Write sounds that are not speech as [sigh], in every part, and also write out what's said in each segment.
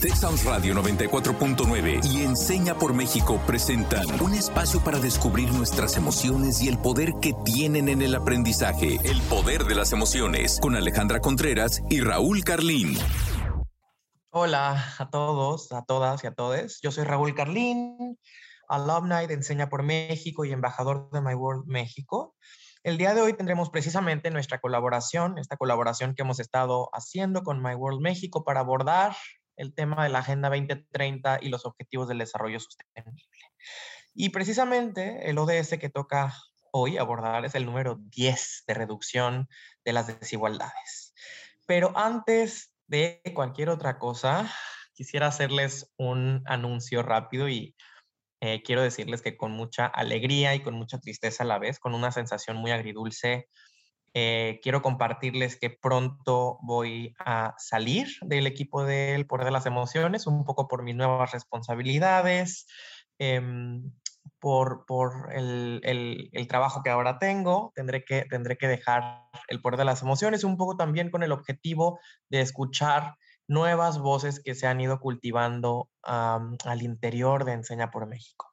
Texas Radio 94.9 y Enseña por México presentan un espacio para descubrir nuestras emociones y el poder que tienen en el aprendizaje. El poder de las emociones con Alejandra Contreras y Raúl Carlín. Hola a todos, a todas y a todos. Yo soy Raúl Carlín, alumni de Enseña por México y embajador de My World México. El día de hoy tendremos precisamente nuestra colaboración, esta colaboración que hemos estado haciendo con My World México para abordar el tema de la Agenda 2030 y los Objetivos del Desarrollo Sostenible. Y precisamente el ODS que toca hoy abordar es el número 10 de reducción de las desigualdades. Pero antes de cualquier otra cosa, quisiera hacerles un anuncio rápido y eh, quiero decirles que con mucha alegría y con mucha tristeza a la vez, con una sensación muy agridulce, eh, quiero compartirles que pronto voy a salir del equipo del Poder de las Emociones, un poco por mis nuevas responsabilidades, em, por, por el, el, el, trabajo que ahora tengo. Tendré que, tendré que dejar el Poder de las Emociones, un poco también con el objetivo de escuchar nuevas voces que se han ido cultivando al interior de Enseña por México,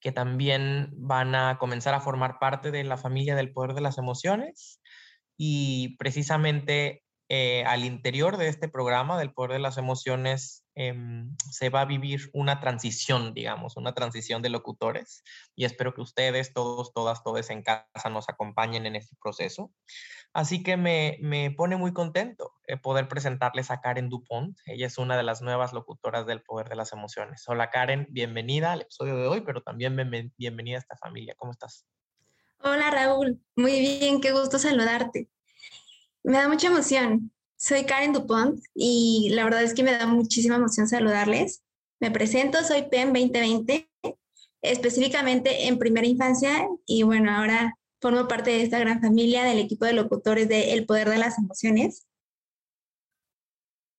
que también van a comenzar a formar parte de la familia del poder de las emociones y precisamente eh, al interior de este programa del poder de las emociones em, se va a vivir una transición, digamos, una transición de locutores y espero que ustedes, todos, todas, todos en casa nos acompañen en este proceso. Así que me, me pone muy contento eh, poder presentarles a Karen Dupont. Ella es una de las nuevas locutoras del poder de las emociones. Hola Karen, bienvenida al episodio de hoy, pero también bienvenida a esta familia. ¿Cómo estás? Hola Raúl, muy bien, qué gusto saludarte. Me da mucha emoción. Soy Karen Dupont y la verdad es que me da muchísima emoción saludarles. Me presento, soy PEN 2020, específicamente en primera infancia y bueno, ahora formo parte de esta gran familia del equipo de locutores de El Poder de las Emociones.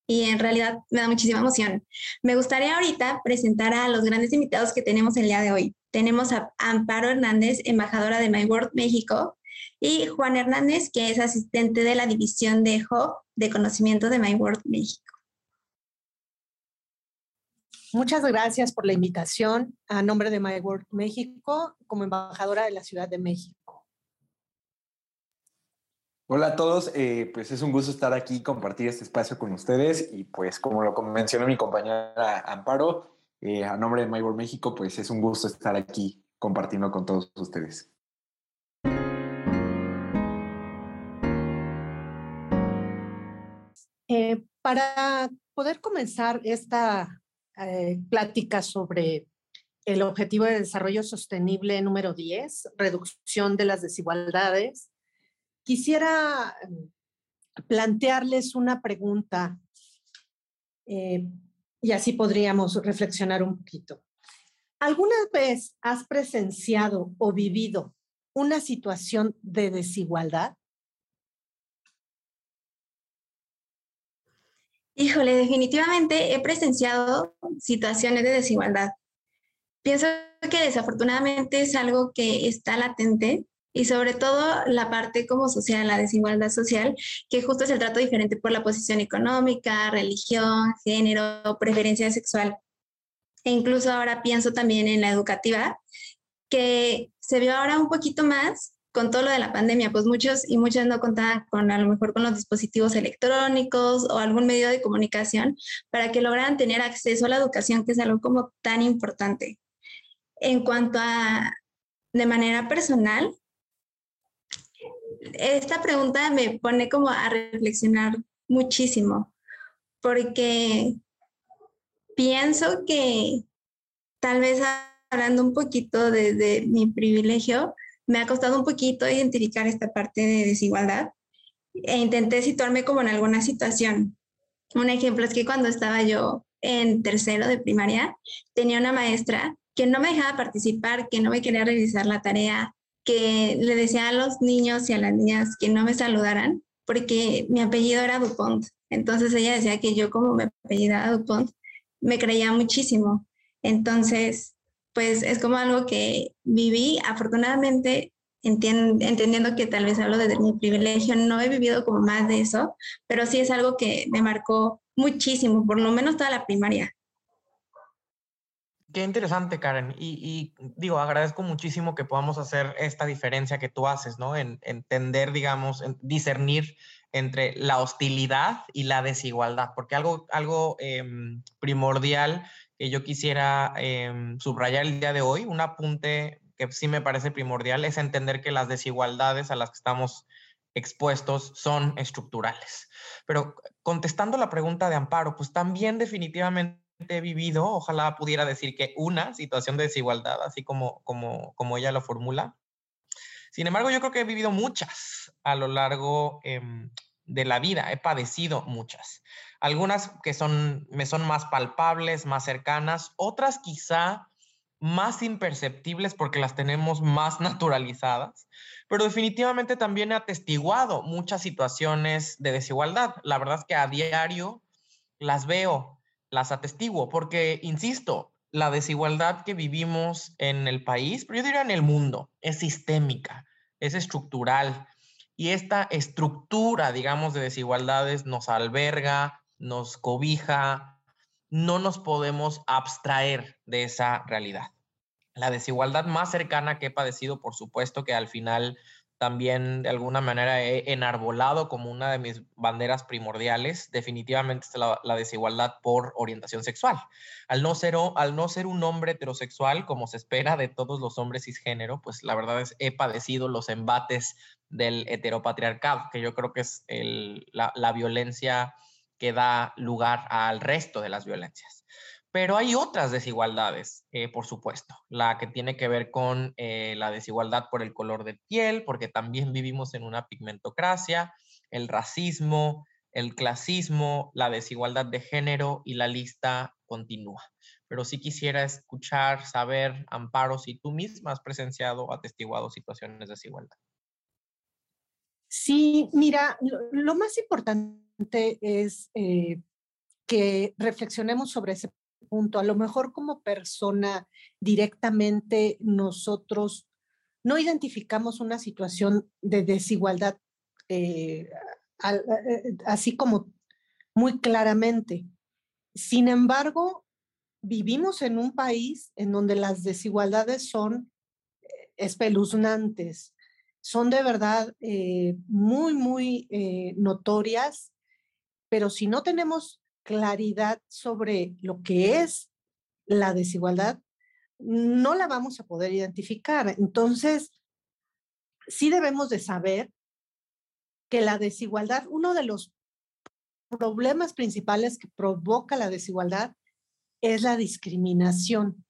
Y en realidad me da muchísima emoción. Me gustaría ahorita presentar a los grandes invitados que tenemos el día de hoy. Tenemos a Amparo Hernández, embajadora de My World México, y Juan Hernández, que es asistente de la división de Hub de conocimiento de My World México. Muchas gracias por la invitación a nombre de My World México como embajadora de la Ciudad de México. Hola a todos, eh, pues es un gusto estar aquí y compartir este espacio con ustedes y pues como lo mencionó mi compañera Amparo, eh, a nombre de My World México, pues es un gusto estar aquí compartiendo con todos ustedes. Eh, para poder comenzar esta eh, plática sobre el Objetivo de Desarrollo Sostenible número 10, reducción de las desigualdades, quisiera mm, plantearles una pregunta eh, y así podríamos reflexionar un poquito. ¿Alguna vez has presenciado o vivido una situación de desigualdad? Híjole, definitivamente he presenciado situaciones de desigualdad. Pienso que desafortunadamente es algo que está latente y sobre todo la parte como social, la desigualdad social, que justo es el trato diferente por la posición económica, religión, género, preferencia sexual. E incluso ahora pienso también en la educativa, que se vio ahora un poquito más con todo lo de la pandemia, pues muchos y muchas no contaban con a lo mejor con los dispositivos electrónicos o algún medio de comunicación para que lograran tener acceso a la educación, que es algo como tan importante. En cuanto a de manera personal, esta pregunta me pone como a reflexionar muchísimo, porque pienso que tal vez hablando un poquito desde mi privilegio, me ha costado un poquito identificar esta parte de desigualdad e intenté situarme como en alguna situación. Un ejemplo es que cuando estaba yo en tercero de primaria, tenía una maestra que no me dejaba participar, que no me quería realizar la tarea, que le decía a los niños y a las niñas que no me saludaran porque mi apellido era Dupont. Entonces ella decía que yo como me apellidaba Dupont, me creía muchísimo. Entonces pues es como algo que viví. Afortunadamente, entendiendo que tal vez hablo desde mi privilegio, no he vivido como más de eso, pero sí es algo que me marcó muchísimo, por lo menos toda la primaria. Qué interesante, Karen. Y, digo, agradezco muchísimo que podamos hacer esta diferencia que tú haces, ¿no? En, entender, digamos, discernir entre la hostilidad y la desigualdad, porque algo, algo em, primordial que yo quisiera em, subrayar el día de hoy, un apunte que sí me parece primordial, es entender que las desigualdades a las que estamos expuestos son estructurales. Pero contestando la pregunta de Amparo, pues también definitivamente he vivido, ojalá pudiera decir que una situación de desigualdad, así como, como, como ella lo formula. Sin embargo, yo creo que he vivido muchas a lo largo em, de la vida, he padecido muchas. Algunas que son, me son más palpables, más cercanas, otras quizá más imperceptibles porque las tenemos más [laughs] naturalizadas, pero definitivamente también he atestiguado muchas situaciones de desigualdad. La verdad es que a diario las veo, las atestiguo, porque, insisto, la desigualdad que vivimos en el país, pero yo diría en el mundo, es sistémica, es estructural. Y esta estructura, digamos, de desigualdades nos alberga, nos cobija, no nos podemos abstraer de esa realidad. La desigualdad más cercana que he padecido, por supuesto, que al final también de alguna manera he enarbolado como una de mis banderas primordiales, definitivamente es la, desigualdad por orientación sexual. Al no, ser, al no ser un hombre heterosexual, como se espera de todos los hombres cisgénero, pues la verdad es he padecido los embates del heteropatriarcado, que yo creo que es la, la violencia que da lugar al resto de las violencias. Pero hay otras desigualdades, eh, por supuesto, la que tiene que ver con eh, la desigualdad por el color de piel, porque también vivimos en una pigmentocracia, el racismo, el clasismo, la desigualdad de género y la lista continúa. Pero sí quisiera escuchar, saber, Amparo, si tú misma has presenciado o atestiguado situaciones de desigualdad. Sí, mira, lo, más importante es eh, que reflexionemos sobre ese punto. A lo mejor como persona directamente nosotros no identificamos una situación de desigualdad eh, eh, así como muy claramente. Sin embargo, vivimos en un país en donde las desigualdades son espeluznantes, son de verdad muy, muy notorias, pero si no tenemos claridad sobre lo que es la desigualdad, no la vamos a poder identificar. Entonces, sí debemos de saber que la desigualdad, uno de los problemas principales que provoca la desigualdad es la discriminación.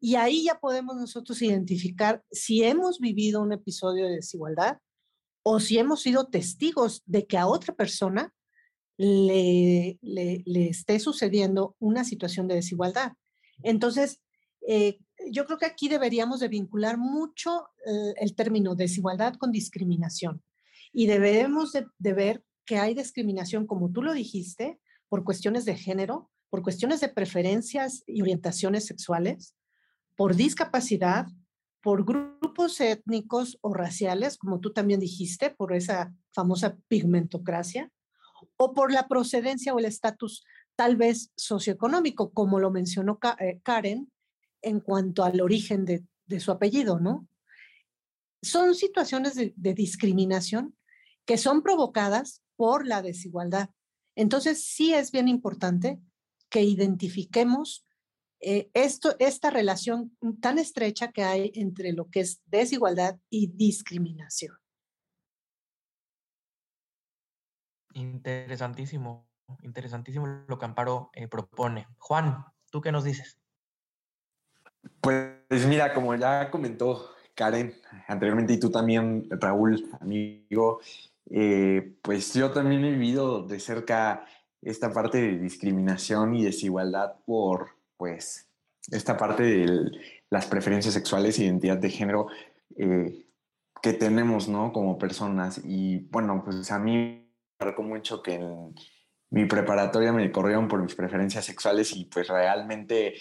Y ahí ya podemos nosotros identificar si hemos vivido un episodio de desigualdad o si hemos sido testigos de que a otra persona le, le, esté sucediendo una situación de desigualdad. Entonces, eh, yo creo que aquí deberíamos de vincular mucho eh, el término desigualdad con discriminación y debemos de, ver que hay discriminación, como tú lo dijiste, por cuestiones de género, por cuestiones de preferencias y orientaciones sexuales, por discapacidad, por grupos étnicos o raciales, como tú también dijiste, por esa famosa pigmentocracia, o por la procedencia o el estatus tal vez socioeconómico, como lo mencionó eh, Karen en cuanto al origen de, su apellido, ¿no? Son situaciones de, discriminación que son provocadas por la desigualdad. Entonces, sí es bien importante que identifiquemos eh, esto, esta relación tan estrecha que hay entre lo que es desigualdad y discriminación. Interesantísimo, interesantísimo lo que Amparo eh, propone. Juan, ¿tú qué nos dices? Pues mira, como ya comentó Karen anteriormente y tú también, Raúl, amigo, eh, pues yo también he vivido de cerca esta parte de discriminación y desigualdad por, pues, esta parte de las preferencias sexuales identidad de género eh, que tenemos, ¿no? Como personas. Y bueno, pues a mí marcó mucho que en mi preparatoria me corrieron por mis preferencias sexuales y pues realmente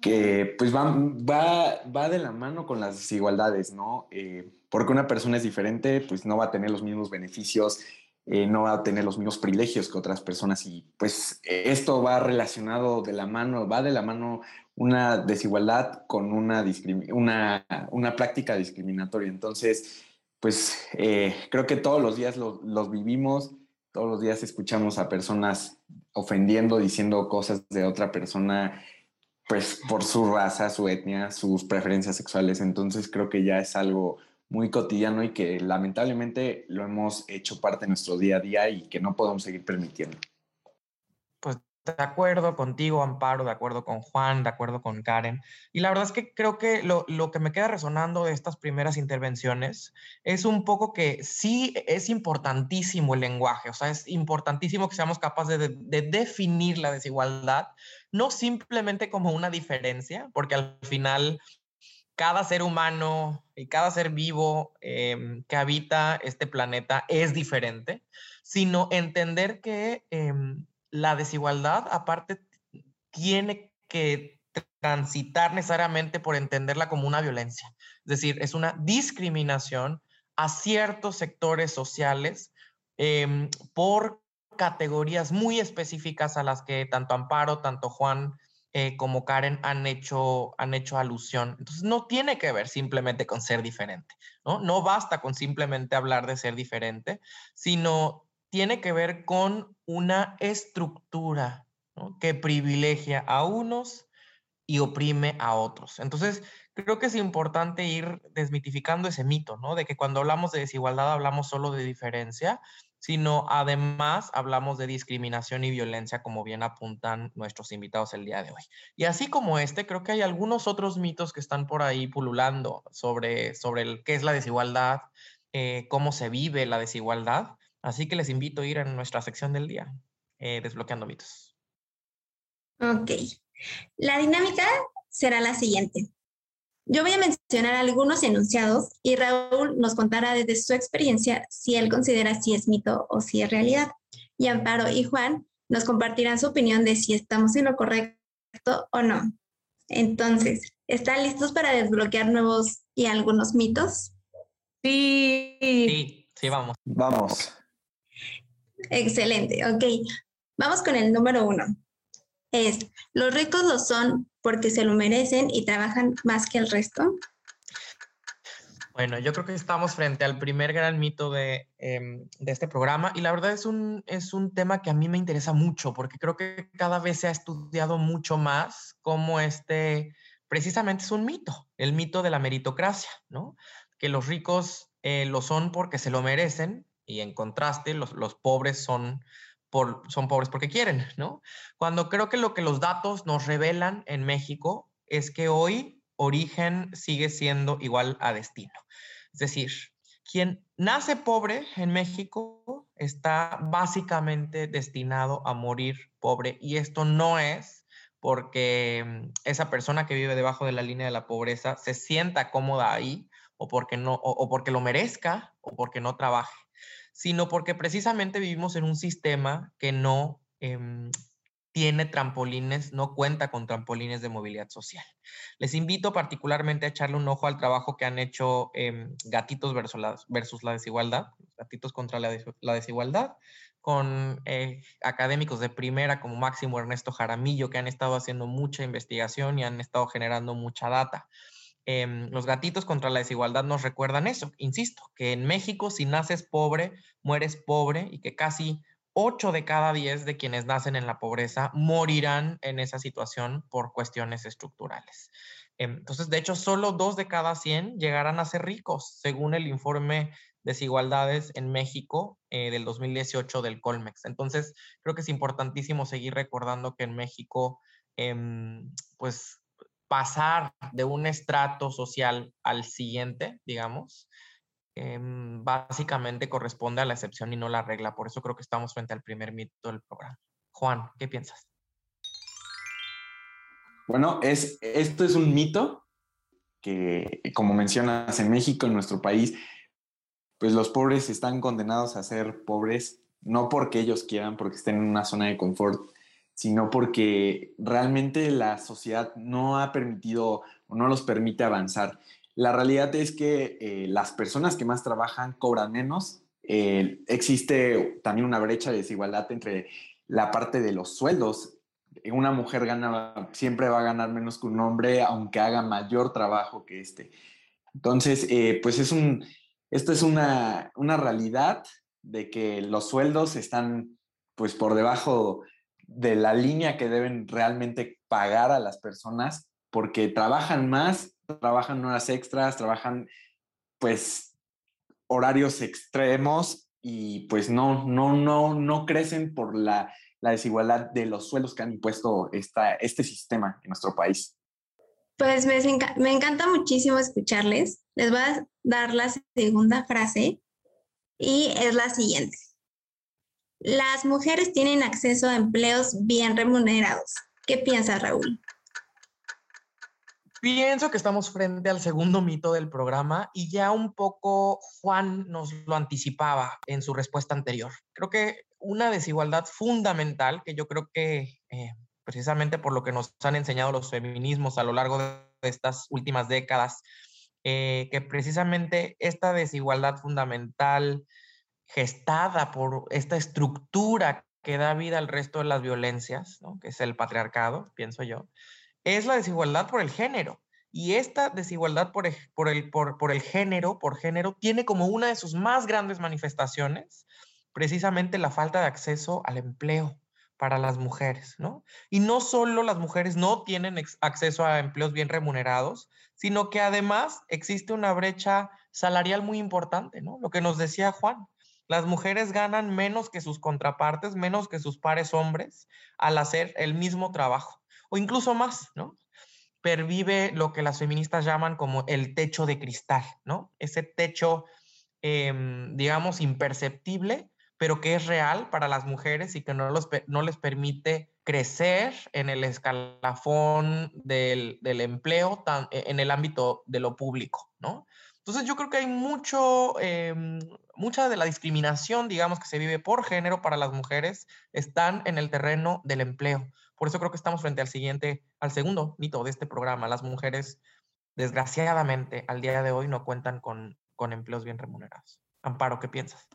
que pues va, va, va de la mano con las desigualdades, ¿no? Eh, porque una persona es diferente, pues no va a tener los mismos beneficios eh, no va a tener los mismos privilegios que otras personas y pues esto va relacionado de la mano, va de la mano una desigualdad con una, una, una práctica discriminatoria. Entonces, pues eh, creo que todos los días los vivimos, todos los días escuchamos a personas ofendiendo, diciendo cosas de otra persona, pues por su raza, su etnia, sus preferencias sexuales. Entonces creo que ya es algo muy cotidiano y que lamentablemente lo hemos hecho parte de nuestro día a día y que no podemos seguir permitiendo. De acuerdo contigo, Amparo, de acuerdo con Juan, de acuerdo con Karen. Y la verdad es que creo que lo, que me queda resonando de estas primeras intervenciones es un poco que sí es importantísimo el lenguaje, o sea, es importantísimo que seamos capaces de, definir la desigualdad, no simplemente como una diferencia, porque al final cada ser humano y cada ser vivo em, que habita este planeta es diferente, sino entender que... Em, la desigualdad, aparte, tiene que transitar necesariamente por entenderla como una violencia. Es decir, es una discriminación a ciertos sectores sociales em, por categorías muy específicas a las que tanto Amparo, tanto Juan eh, como Karen han hecho, han hecho alusión. Entonces, no tiene que ver simplemente con ser diferente, ¿no? No basta con simplemente hablar de ser diferente, sino tiene que ver con una estructura que privilegia a unos y oprime a otros. Entonces, creo que es importante ir desmitificando ese mito, ¿no? De que cuando hablamos de desigualdad hablamos solo de diferencia, sino además hablamos de discriminación y violencia, como bien apuntan nuestros invitados el día de hoy. Y así como este, creo que hay algunos otros mitos que están por ahí pululando sobre, sobre el, qué es la desigualdad, eh, cómo se vive la desigualdad. Así que les invito a ir a nuestra sección del día, eh, desbloqueando mitos. Ok. La dinámica será la siguiente. Yo voy a mencionar algunos enunciados y Raúl nos contará desde su experiencia si él considera si es mito o si es realidad. Y Amparo y Juan nos compartirán su opinión de si estamos en lo correcto o no. Entonces, ¿están listos para desbloquear nuevos y algunos mitos? Sí. Sí, sí, vamos. Vamos. Excelente, ok. Vamos con el número uno. Es, los ricos lo son porque se lo merecen y trabajan más que el resto. Bueno, yo creo que estamos frente al primer gran mito de, em, de, este programa y la verdad es un, es un tema que a mí me interesa mucho porque creo que cada vez se ha estudiado mucho más cómo este precisamente es un mito, el mito de la meritocracia, ¿no? Que los ricos eh, lo son porque se lo merecen y en contraste los, los pobres son, por, son pobres porque quieren, ¿no? Cuando creo que lo que los datos nos revelan en México es que hoy origen sigue siendo igual a destino. Es decir, quien nace pobre en México está básicamente destinado a morir pobre y esto no es porque mm, esa persona que vive debajo de la línea de la pobreza se sienta cómoda ahí o porque no o porque lo merezca o porque no trabaje sino porque precisamente vivimos en un sistema que no em, tiene trampolines, no cuenta con trampolines de movilidad social. Les invito particularmente a echarle un ojo al trabajo que han hecho em, Gatitos versus la, desigualdad, Gatitos contra la, la desigualdad, con eh, académicos de primera como Máximo Ernesto Jaramillo, que han estado haciendo mucha investigación y han estado generando mucha data. Em, los gatitos contra la desigualdad nos recuerdan eso, insisto, que en México si naces pobre, mueres pobre y que casi 8 de cada 10 de quienes nacen en la pobreza morirán en esa situación por cuestiones estructurales. Em, entonces, de hecho, solo 2 de cada 100 llegarán a ser ricos, según el informe Desigualdades en México eh, del 2018 del Colmex. Entonces, creo que es importantísimo seguir recordando que en México, em, pues pasar de un estrato social al siguiente, digamos, em, básicamente corresponde a la excepción y no la regla. Por eso creo que estamos frente al primer mito del programa. Juan, ¿qué piensas? Bueno, es, esto es un mito que, como mencionas, en México, en nuestro país, pues los pobres están condenados a ser pobres, no porque ellos quieran, porque estén en una zona de confort, sino porque realmente la sociedad no ha permitido o no los permite avanzar. La realidad es que eh, las personas que más trabajan cobran menos eh, existe también una brecha de desigualdad entre la parte de los sueldos. Una mujer gana, siempre va a ganar menos que un hombre, aunque haga mayor trabajo que este. Entonces, eh, pues es un, esto es una, una realidad de que los sueldos están pues por debajo de la línea que deben realmente pagar a las personas porque trabajan más, trabajan horas extras, trabajan pues horarios extremos y pues no, no, no, no crecen por la, la desigualdad de los sueldos que han impuesto esta, este sistema en nuestro país. Pues me, me encanta muchísimo escucharles. Les voy a dar la segunda frase y es la siguiente. Las mujeres tienen acceso a empleos bien remunerados. ¿Qué piensa Raúl? Pienso que estamos frente al segundo mito del programa y ya un poco Juan nos lo anticipaba en su respuesta anterior. Creo que una desigualdad fundamental que yo creo que eh, precisamente por lo que nos han enseñado los feminismos a lo largo de estas últimas décadas, eh, que precisamente esta desigualdad fundamental gestada por esta estructura que da vida al resto de las violencias, que es el patriarcado, pienso yo, es la desigualdad por el género. Y esta desigualdad por el, por, el, por, el género, por género, tiene como una de sus más grandes manifestaciones precisamente la falta de acceso al empleo para las mujeres, ¿no? Y no solo las mujeres no tienen acceso a empleos bien remunerados, sino que además existe una brecha salarial muy importante, ¿no? Lo que nos decía Juan, las mujeres ganan menos que sus contrapartes, menos que sus pares hombres al hacer el mismo trabajo, o incluso más, ¿no? Pervive lo que las feministas llaman como el techo de cristal, ¿no? Ese techo, em, digamos, imperceptible, pero que es real para las mujeres y que no, no les permite crecer en el escalafón del, del empleo e, en el ámbito de lo público, ¿no? Entonces yo creo que hay mucho, em, mucha de la discriminación, digamos, que se vive por género para las mujeres, están en el terreno del empleo. Por eso creo que estamos frente al siguiente, al segundo mito de este programa. Las mujeres, desgraciadamente, al día de hoy no cuentan con, con empleos bien remunerados. Amparo, ¿qué piensas?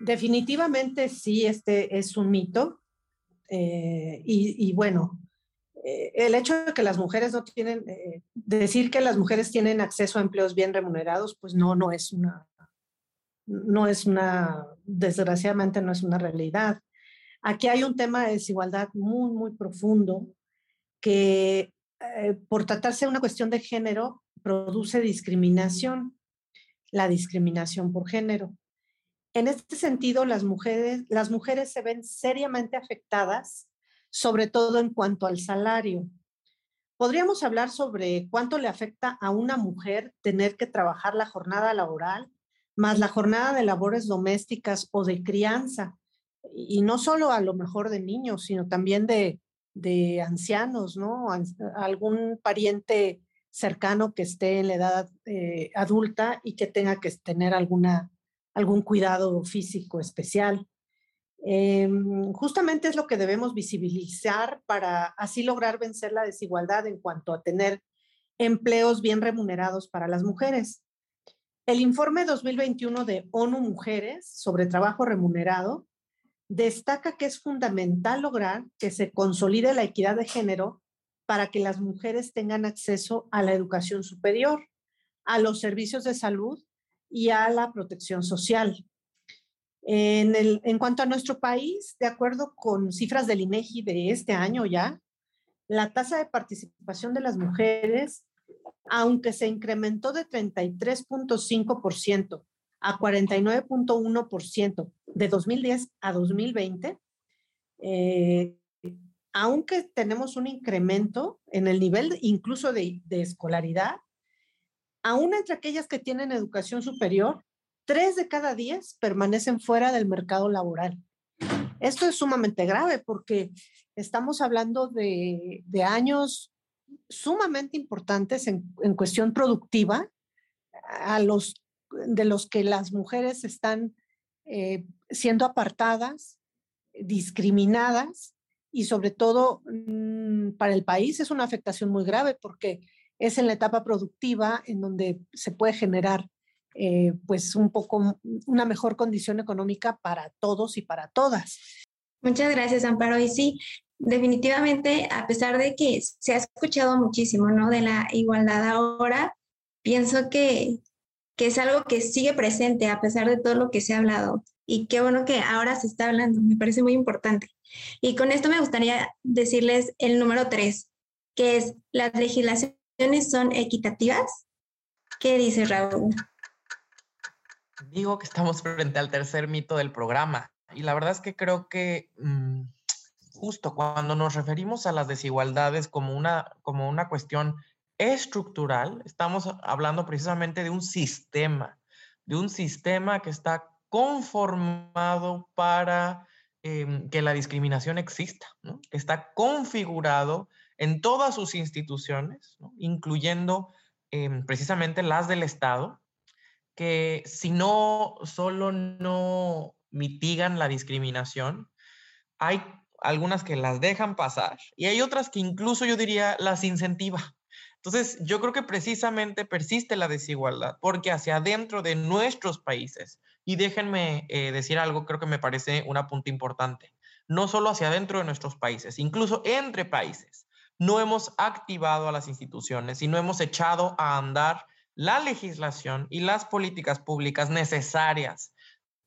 Definitivamente sí, este es un mito. Eh, y, y, bueno, eh, el hecho de que las mujeres no tienen, eh, decir que las mujeres tienen acceso a empleos bien remunerados, pues no, no es una, no es una, desgraciadamente no es una realidad. Aquí hay un tema de desigualdad muy, muy profundo que eh, por tratarse de una cuestión de género produce discriminación, la discriminación por género. En este sentido, las mujeres, las mujeres se ven seriamente afectadas sobre todo en cuanto al salario. Podríamos hablar sobre cuánto le afecta a una mujer tener que trabajar la jornada laboral, más la jornada de labores domésticas o de crianza, y no solo a lo mejor de niños, sino también de, ancianos, ¿no? Algún pariente cercano que esté en la edad eh, adulta y que tenga que tener alguna, algún cuidado físico especial. Em, justamente es lo que debemos visibilizar para así lograr vencer la desigualdad en cuanto a tener empleos bien remunerados para las mujeres. El informe 2021 de ONU Mujeres sobre trabajo remunerado destaca que es fundamental lograr que se consolide la equidad de género para que las mujeres tengan acceso a la educación superior, a los servicios de salud y a la protección social. En, cuanto a nuestro país, de acuerdo con cifras del INEGI de este año ya, la tasa de participación de las mujeres, aunque se incrementó de 33.5% a 49.1% de 2010 a 2020, eh, aunque tenemos un incremento en el nivel incluso de, de escolaridad, aún entre aquellas que tienen educación superior, tres de cada diez permanecen fuera del mercado laboral. Esto es sumamente grave porque estamos hablando de, años sumamente importantes en, cuestión productiva, a los, de los que las mujeres están eh, siendo apartadas, discriminadas y sobre todo mm, para el país es una afectación muy grave porque es en la etapa productiva en donde se puede generar eh, pues un poco una mejor condición económica para todos y para todas. Muchas gracias, Amparo. Y sí, definitivamente, a pesar de que se ha escuchado muchísimo, ¿no? De la igualdad ahora, pienso que, que es algo que sigue presente a pesar de todo lo que se ha hablado. Y qué bueno que ahora se está hablando, me parece muy importante. Y con esto me gustaría decirles el número tres, que es las legislaciones son equitativas. ¿Qué dice Raúl? Digo que estamos frente al tercer mito del programa. Y la verdad es que creo que mm, justo cuando nos referimos a las desigualdades como una, como una cuestión estructural, estamos hablando precisamente de un sistema, de un sistema que está conformado para em, que la discriminación exista, que está configurado en todas sus instituciones, incluyendo em, precisamente las del Estado, que si no solo no mitigan la discriminación, hay algunas que las dejan pasar y hay otras que incluso yo diría las incentiva. Entonces, yo creo que precisamente persiste la desigualdad porque hacia adentro de nuestros países, y déjenme eh, decir algo, creo que me parece una punta importante, no solo hacia adentro de nuestros países, incluso entre países, no hemos activado a las instituciones y no hemos echado a andar la legislación y las políticas públicas necesarias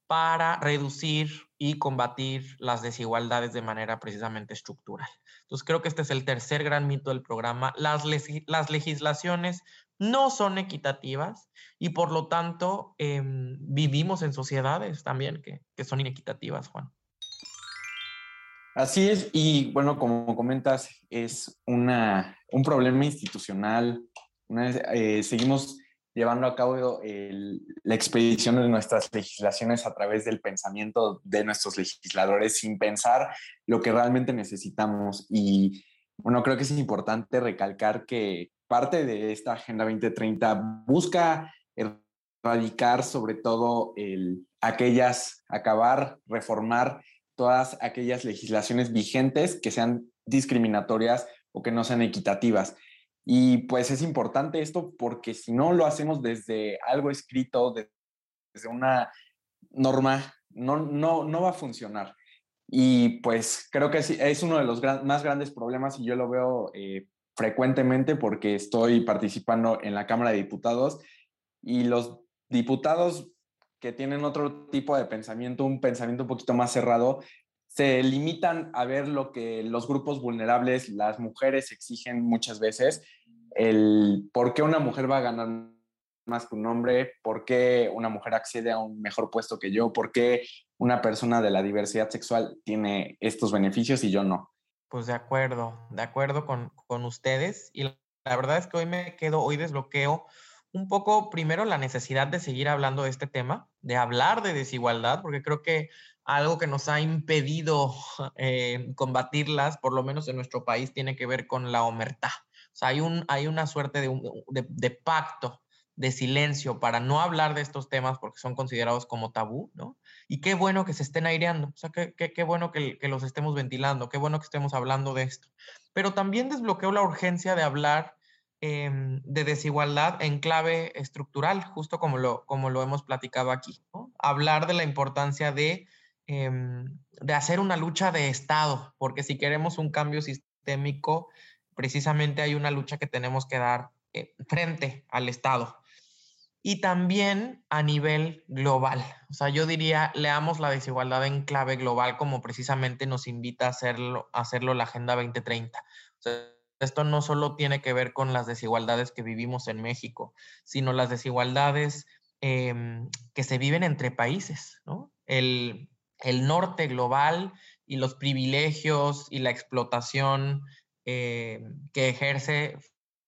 para reducir y combatir las desigualdades de manera precisamente estructural. Entonces creo que este es el tercer gran mito del programa. Las, las legislaciones no son equitativas y por lo tanto em, vivimos en sociedades también que, que son inequitativas, Juan. Así es, y bueno, como comentas, es una, un problema institucional. Eh, seguimos llevando a cabo la expedición de nuestras legislaciones a través del pensamiento de nuestros legisladores sin pensar lo que realmente necesitamos. Y bueno, creo que es importante recalcar que parte de esta Agenda 2030 busca erradicar sobre todo el, aquellas, acabar, reformar todas aquellas legislaciones vigentes que sean discriminatorias o que no sean equitativas. Y pues es importante esto porque si no lo hacemos desde algo escrito, desde una norma, no, no, no va a funcionar. Y pues creo que es, uno de los más grandes problemas y yo lo veo eh, frecuentemente porque estoy participando en la Cámara de Diputados y los diputados que tienen otro tipo de pensamiento, un pensamiento un poquito más cerrado, se limitan a ver lo que los grupos vulnerables, las mujeres exigen muchas veces, el por qué una mujer va a ganar más que un hombre, por qué una mujer accede a un mejor puesto que yo, por qué una persona de la diversidad sexual tiene estos beneficios y yo no. Pues de acuerdo, de acuerdo con, con ustedes. Y la, la verdad es que hoy me quedo, hoy desbloqueo un poco primero la necesidad de seguir hablando de este tema, de hablar de desigualdad, porque creo que algo que nos ha impedido eh, combatirlas, por lo menos en nuestro país, tiene que ver con la omertá. O sea, hay, un, hay una suerte de, de, pacto, de silencio para no hablar de estos temas porque son considerados como tabú, ¿no? Y qué bueno que se estén aireando, o sea, qué, qué, qué bueno que, que, los estemos ventilando, qué bueno que estemos hablando de esto. Pero también desbloqueo la urgencia de hablar em, de desigualdad en clave estructural, justo como lo, como lo hemos platicado aquí. Hablar de la importancia de Em, de hacer una lucha de Estado, porque si queremos un cambio sistémico, precisamente hay una lucha que tenemos que dar eh, frente al Estado. Y también a nivel global. O sea, yo diría, leamos la desigualdad en clave global como precisamente nos invita a hacerlo, a hacerlo la Agenda 2030. esto no solo tiene que ver con las desigualdades que vivimos en México, sino las desigualdades em, que se viven entre países, ¿no? El, el norte global y los privilegios y la explotación eh, que ejerce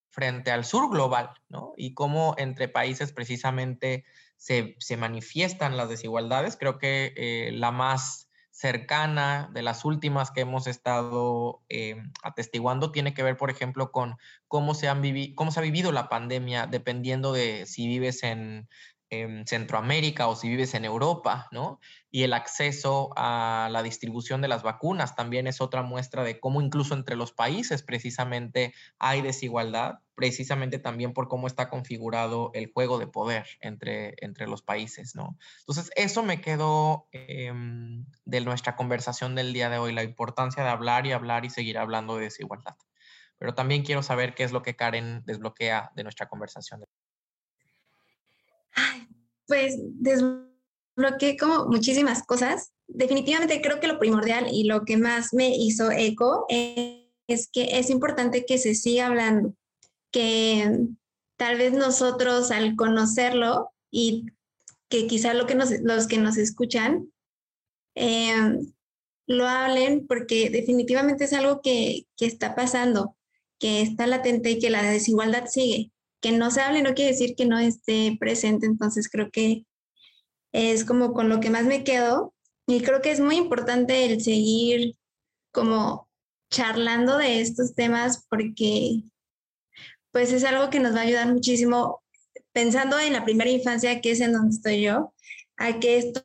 frente al sur global, ¿no? Y cómo entre países precisamente se, manifiestan las desigualdades. Creo que eh, la más cercana de las últimas que hemos estado eh, atestiguando tiene que ver, por ejemplo, con cómo se, han cómo se ha vivido la pandemia, dependiendo de si vives en, en Centroamérica o si vives en Europa, ¿no? Y el acceso a la distribución de las vacunas también es otra muestra de cómo incluso entre los países precisamente hay desigualdad, precisamente también por cómo está configurado el juego de poder entre, entre los países, ¿no? Entonces, eso me quedó em, de nuestra conversación del día de hoy, la importancia de hablar y hablar y seguir hablando de desigualdad. Pero también quiero saber qué es lo que Karen desbloquea de nuestra conversación. Pues desbloqueé como muchísimas cosas. Definitivamente creo que lo primordial y lo que más me hizo eco es que es importante que se siga hablando, que tal vez nosotros al conocerlo y que quizá lo que los que nos escuchan em, lo hablen porque definitivamente es algo que, que está pasando, que está latente y que la desigualdad sigue que no se hable no quiere decir que no esté presente, entonces creo que es como con lo que más me quedo y creo que es muy importante el seguir como charlando de estos temas porque pues es algo que nos va a ayudar muchísimo pensando en la primera infancia que es en donde estoy yo, a que esto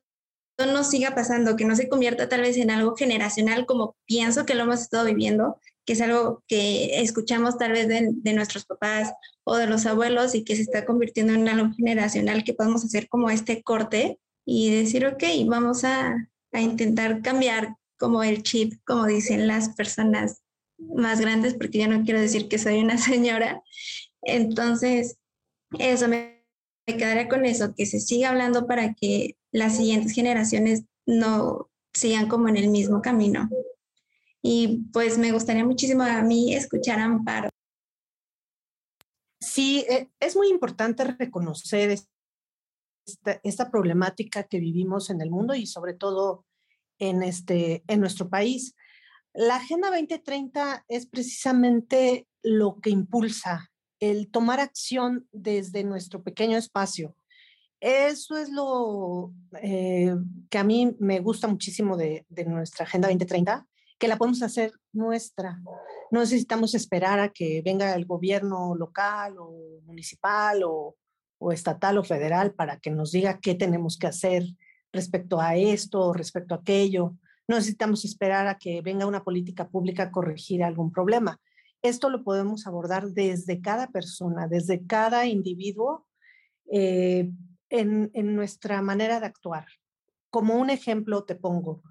no siga pasando, que no se convierta tal vez en algo generacional como pienso que lo hemos estado viviendo, que es algo que escuchamos tal vez de, nuestros papás o de los abuelos y que se está convirtiendo en algo generacional que podemos hacer como este corte y decir, ok, vamos a, a intentar cambiar como el chip, como dicen las personas más grandes, porque yo no quiero decir que soy una [laughs] señora. Entonces, eso me, me quedaría con eso, que se siga hablando para que las siguientes generaciones no sigan como en el mismo camino. Y pues me gustaría muchísimo a mí escuchar a Amparo. Sí, eh, es muy importante reconocer esta, problemática que vivimos en el mundo y sobre todo en, este, en nuestro país. La Agenda 2030 es precisamente lo que impulsa el tomar acción desde nuestro pequeño espacio. Eso es lo eh, que a mí me gusta muchísimo de, de nuestra Agenda 2030, que la podemos hacer nuestra. No necesitamos esperar a que venga el gobierno local o municipal o, estatal o federal para que nos diga qué tenemos que hacer respecto a esto o respecto a aquello. No necesitamos esperar a que venga una política pública a corregir algún problema. Esto lo podemos abordar desde cada persona, desde cada individuo, eh, en, nuestra manera de actuar. Como un ejemplo te pongo,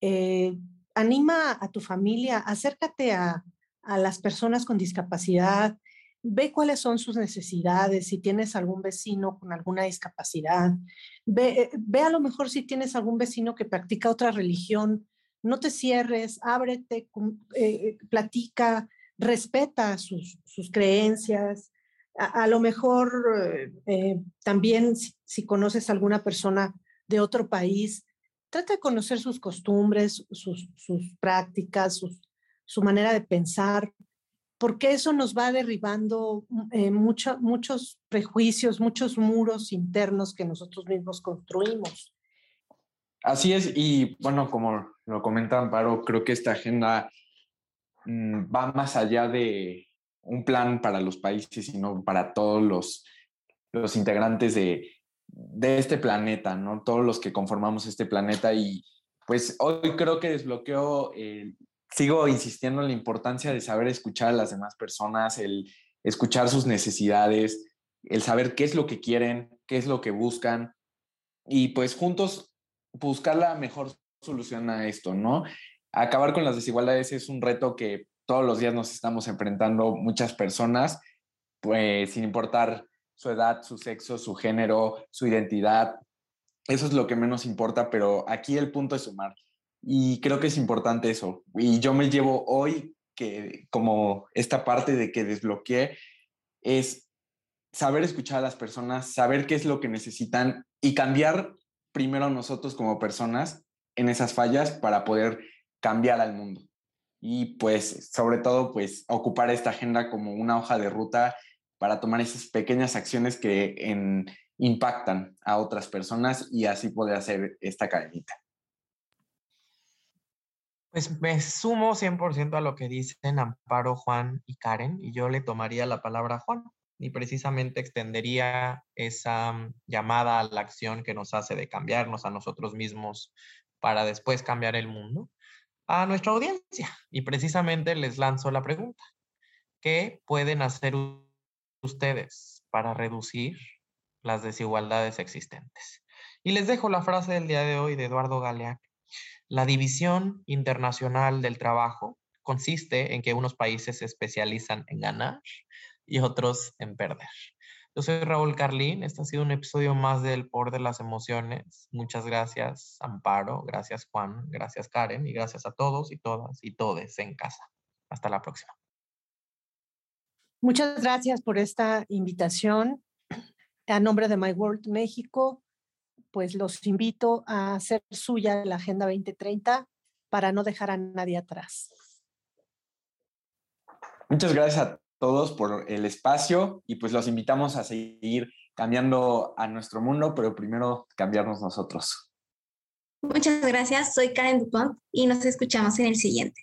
eh, anima a tu familia, acércate a, las personas con discapacidad, ve cuáles son sus necesidades, si tienes algún vecino con alguna discapacidad, ve, ve, a lo mejor si tienes algún vecino que practica otra religión, no te cierres, ábrete, eh, platica, respeta sus, creencias. A, lo mejor eh, también si, si, conoces a alguna persona de otro país, trata de conocer sus costumbres, sus, prácticas, su manera de pensar, porque eso nos va derribando mm, eh, muchos prejuicios, muchos muros internos que nosotros mismos construimos. Así es, y bueno, como lo comenta Amparo, creo que esta agenda mm, va más allá de un plan para los países, sino para todos los, los integrantes de, de este planeta, ¿no? Todos los que conformamos este planeta y pues hoy creo que desbloqueo, eh, sigo insistiendo en la importancia de saber escuchar a las demás personas, el escuchar sus necesidades, el saber qué es lo que quieren, qué es lo que buscan y pues juntos buscar la mejor solución a esto, ¿no? Acabar con las desigualdades es un reto que todos los días nos estamos enfrentando muchas personas, pues sin importar su edad, su sexo, su género, su identidad. Eso es lo que menos importa, pero aquí el punto es sumar. Y creo que es importante eso. Y yo me llevo hoy que como esta parte de que desbloqueé es saber escuchar a las personas, saber qué es lo que necesitan y cambiar primero nosotros como personas en esas fallas para poder cambiar al mundo. Y pues sobre todo pues ocupar esta agenda como una hoja de ruta para tomar esas pequeñas acciones que impactan a otras personas y así poder hacer esta cadenita. Pues me sumo 100% a lo que dicen Amparo, Juan y Karen y yo le tomaría la palabra a Juan. y precisamente extendería esa mm, llamada a la acción que nos hace de cambiarnos a nosotros mismos para después cambiar el mundo a nuestra audiencia. Y precisamente les lanzo la pregunta. ¿Qué pueden hacer ustedes para reducir las desigualdades existentes? Y les dejo la frase del día de hoy de Eduardo Galeano. La división internacional del trabajo consiste en que unos países se especializan en ganar y otros en perder. Yo soy Raúl Carlín, este ha sido un episodio más del Por de las Emociones. Muchas gracias, Amparo, gracias, Juan, gracias, Karen, y gracias a todos y todas y todes en casa. Hasta la próxima. Muchas gracias por esta invitación. A nombre de My World México, pues los invito a hacer suya la Agenda 2030 para no dejar a nadie atrás. Muchas gracias a todos por el espacio y pues los invitamos a seguir cambiando a nuestro mundo, pero primero cambiarnos nosotros. Muchas gracias, soy Karen Dupont y nos escuchamos en el siguiente.